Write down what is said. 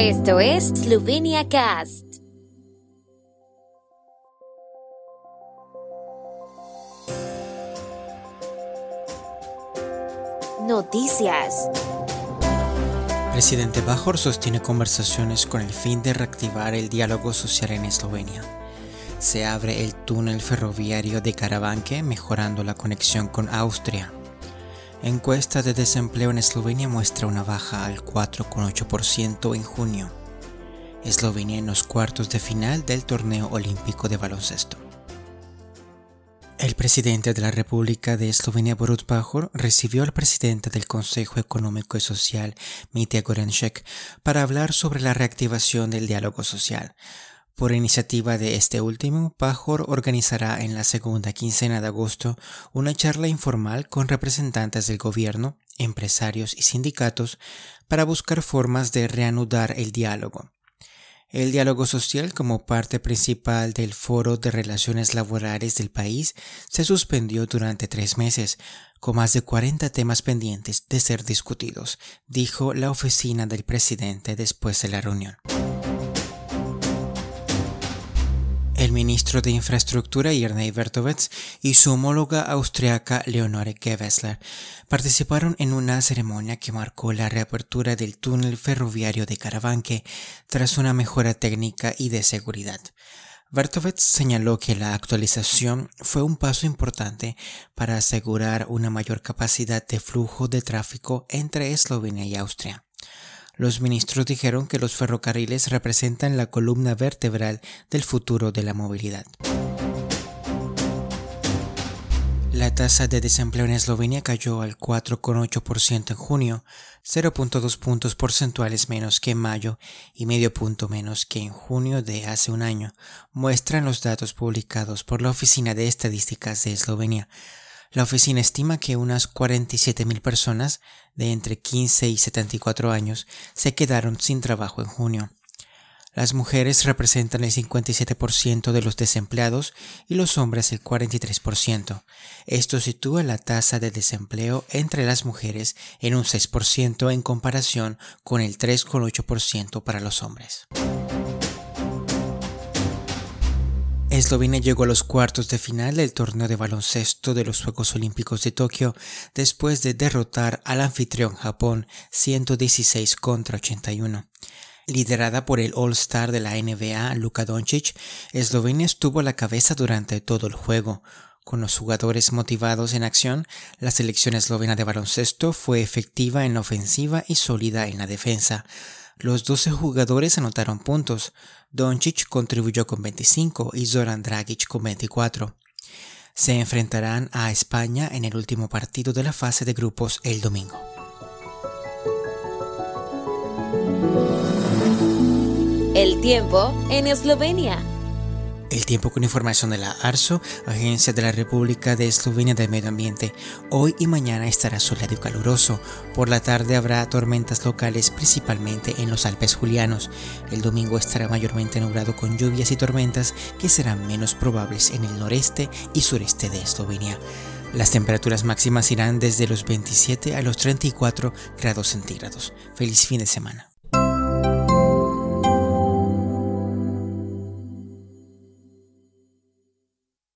Esto es Slovenia Cast. Noticias. Presidente Bajor sostiene conversaciones con el fin de reactivar el diálogo social en Eslovenia. Se abre el túnel ferroviario de Karavanke, mejorando la conexión con Austria. Encuesta de desempleo en Eslovenia muestra una baja al 4,8% en junio. Eslovenia en los cuartos de final del torneo olímpico de baloncesto. El presidente de la República de Eslovenia, Borut Pajor, recibió al presidente del Consejo Económico y Social, Mitya Gorenšek, para hablar sobre la reactivación del diálogo social. Por iniciativa de este último, Pajor organizará en la segunda quincena de agosto una charla informal con representantes del gobierno, empresarios y sindicatos para buscar formas de reanudar el diálogo. El diálogo social como parte principal del Foro de Relaciones Laborales del país se suspendió durante tres meses, con más de 40 temas pendientes de ser discutidos, dijo la oficina del presidente después de la reunión. El ministro de Infraestructura Irnei Bertovets y su homóloga austriaca Leonore Gewessler participaron en una ceremonia que marcó la reapertura del túnel ferroviario de Karavanke tras una mejora técnica y de seguridad. Bertovets señaló que la actualización fue un paso importante para asegurar una mayor capacidad de flujo de tráfico entre Eslovenia y Austria. Los ministros dijeron que los ferrocarriles representan la columna vertebral del futuro de la movilidad. La tasa de desempleo en Eslovenia cayó al 4,8% en junio, 0.2 puntos porcentuales menos que en mayo y medio punto menos que en junio de hace un año, muestran los datos publicados por la Oficina de Estadísticas de Eslovenia. La oficina estima que unas 47.000 personas de entre 15 y 74 años se quedaron sin trabajo en junio. Las mujeres representan el 57% de los desempleados y los hombres el 43%. Esto sitúa la tasa de desempleo entre las mujeres en un 6% en comparación con el 3,8% para los hombres. Eslovenia llegó a los cuartos de final del torneo de baloncesto de los Juegos Olímpicos de Tokio después de derrotar al anfitrión Japón 116 contra 81. Liderada por el All-Star de la NBA, Luka Doncic, Eslovenia estuvo a la cabeza durante todo el juego. Con los jugadores motivados en acción, la selección eslovena de baloncesto fue efectiva en la ofensiva y sólida en la defensa. Los 12 jugadores anotaron puntos. Doncic contribuyó con 25 y Zoran Dragic con 24. Se enfrentarán a España en el último partido de la fase de grupos el domingo. El tiempo en Eslovenia. El tiempo con información de la ARSO, Agencia de la República de Eslovenia de Medio Ambiente. Hoy y mañana estará soleado y caluroso. Por la tarde habrá tormentas locales, principalmente en los Alpes Julianos. El domingo estará mayormente nublado con lluvias y tormentas que serán menos probables en el noreste y sureste de Eslovenia. Las temperaturas máximas irán desde los 27 a los 34 grados centígrados. Feliz fin de semana.